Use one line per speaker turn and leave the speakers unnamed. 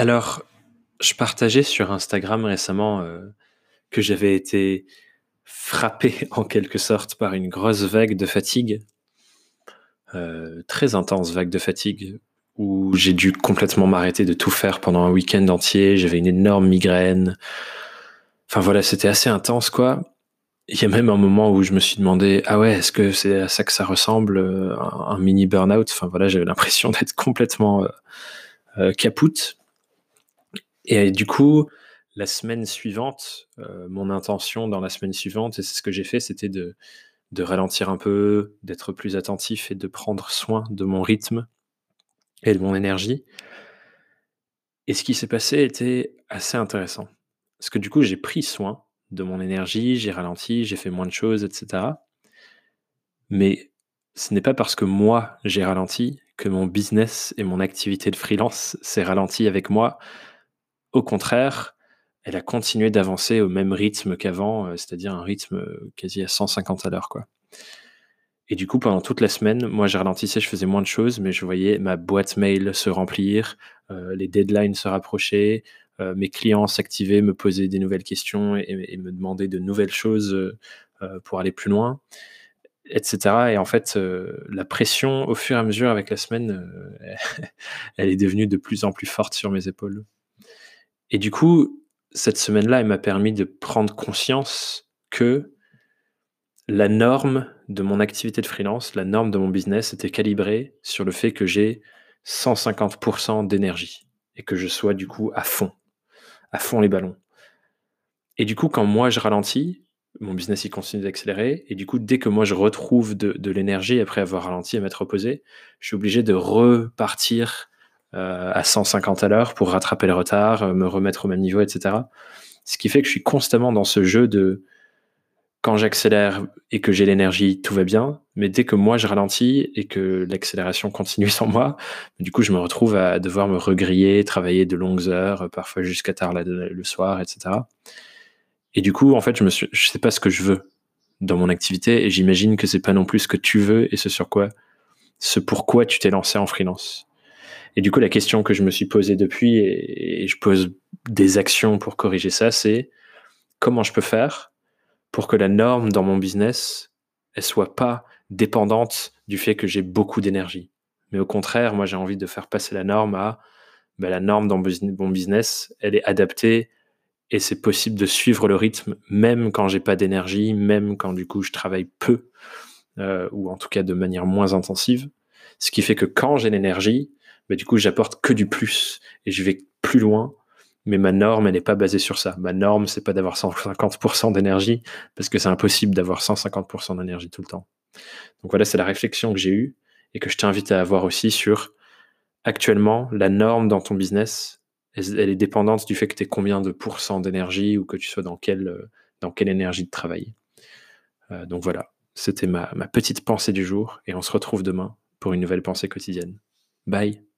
Alors, je partageais sur Instagram récemment euh, que j'avais été frappé en quelque sorte par une grosse vague de fatigue, euh, très intense vague de fatigue, où j'ai dû complètement m'arrêter de tout faire pendant un week-end entier. J'avais une énorme migraine. Enfin voilà, c'était assez intense quoi. Il y a même un moment où je me suis demandé ah ouais est-ce que c'est à ça que ça ressemble euh, un, mini burn-out? Enfin voilà, j'avais l'impression d'être complètement euh. Et du coup, la semaine suivante, euh, mon intention dans la semaine suivante, et c'est ce que j'ai fait, c'était de ralentir un peu, d'être plus attentif et de prendre soin de mon rythme et de mon énergie. Et ce qui s'est passé était assez intéressant. Parce que du coup, j'ai pris soin de mon énergie, j'ai ralenti, j'ai fait moins de choses, etc. Mais ce n'est pas parce que moi, j'ai ralenti que mon business et mon activité de freelance s'est ralenti avec moi au contraire, elle a continué d'avancer au même rythme qu'avant, euh, c'est-à-dire un rythme euh, quasi à 150 à l'heure, quoi. Et du coup, pendant toute la semaine, moi, j'ai ralentissais, je faisais moins de choses, mais je voyais ma boîte mail se remplir, euh, les deadlines se rapprocher, mes clients s'activer, me poser des nouvelles questions et, me demander de nouvelles choses pour aller plus loin, etc. Et en fait, la pression, au fur et à mesure avec la semaine, elle est devenue de plus en plus forte sur mes épaules. Et du coup, cette semaine-là, elle m'a permis de prendre conscience que la norme de mon activité de freelance, la norme de mon business était calibrée sur le fait que j'ai 150% d'énergie et que je sois du coup à fond, à fond les ballons. Et du coup, quand moi je ralentis, mon business il continue d'accélérer. Et du coup, dès que moi je retrouve de, de l'énergie après avoir ralenti et m'être reposé, je suis obligé de repartir à 150 à l'heure pour rattraper le retard, euh, me remettre au même niveau, etc. Ce qui fait que je suis constamment dans ce jeu de quand j'accélère et que j'ai l'énergie, tout va bien. Mais dès que moi je ralentis et que l'accélération continue sans moi, du coup je me retrouve à devoir me regriller, travailler de longues heures, parfois jusqu'à tard le soir, etc. Et du coup, en fait, je je sais pas ce que je veux dans mon activité et j'imagine que c'est pas non plus ce que tu veux et ce sur quoi, ce pourquoi tu t'es lancé en freelance. Et du coup, la question que je me suis posée depuis, et, je pose des actions pour corriger ça, c'est comment je peux faire pour que la norme dans mon business, elle soit pas dépendante du fait que j'ai beaucoup d'énergie. Mais au contraire, moi, j'ai envie de faire passer la norme à ben, la norme dans mon business, elle est adaptée et c'est possible de suivre le rythme même quand j'ai pas d'énergie, même quand du coup je travaille peu euh, ou en tout cas de manière moins intensive. Ce qui fait que quand j'ai l'énergie, du coup, j'apporte que du plus et je vais plus loin. Mais ma norme, elle n'est pas basée sur ça. Ma norme, c'est pas d'avoir 150% d'énergie parce que c'est impossible d'avoir 150% d'énergie tout le temps. Donc voilà, c'est la réflexion que j'ai eue et que je t'invite à avoir aussi sur actuellement la norme dans ton business. Elle est dépendante du fait que tu aies combien de pourcents d'énergie ou que tu sois dans quelle, dans quelle énergie de travail. Euh, donc voilà, c'était ma petite pensée du jour et on se retrouve demain pour une nouvelle pensée quotidienne. Bye